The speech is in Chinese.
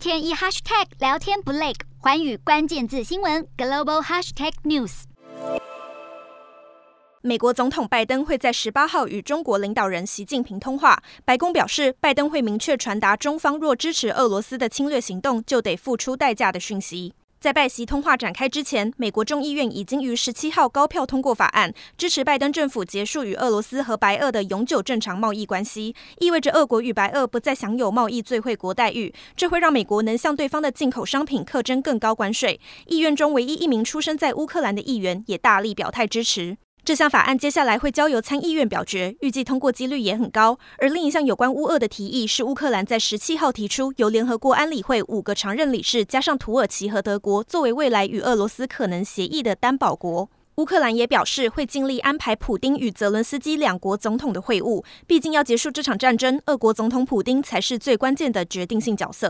天一 hashtag 聊天不累，环宇关键字新闻 global hashtag news。美国总统拜登会在十八号与中国领导人习近平通话。白宫表示，拜登会明确传达中方若支持俄罗斯的侵略行动，就得付出代价的讯息。在拜习通话展开之前，美国众议院已经于十七号高票通过法案，支持拜登政府结束与俄罗斯和白俄的永久正常贸易关系，意味着俄国与白俄不再享有贸易最惠国待遇。这会让美国能向对方的进口商品课征更高关税。议院中唯一一名出生在乌克兰的议员也大力表态支持。这项法案接下来会交由参议院表决，预计通过几率也很高。而另一项有关乌俄的提议是乌克兰在十七号提出，由联合国安理会五个常任理事加上土耳其和德国作为未来与俄罗斯可能协议的担保国。乌克兰也表示会尽力安排普丁与泽伦斯基两国总统的会晤，毕竟要结束这场战争，俄国总统普丁才是最关键的决定性角色。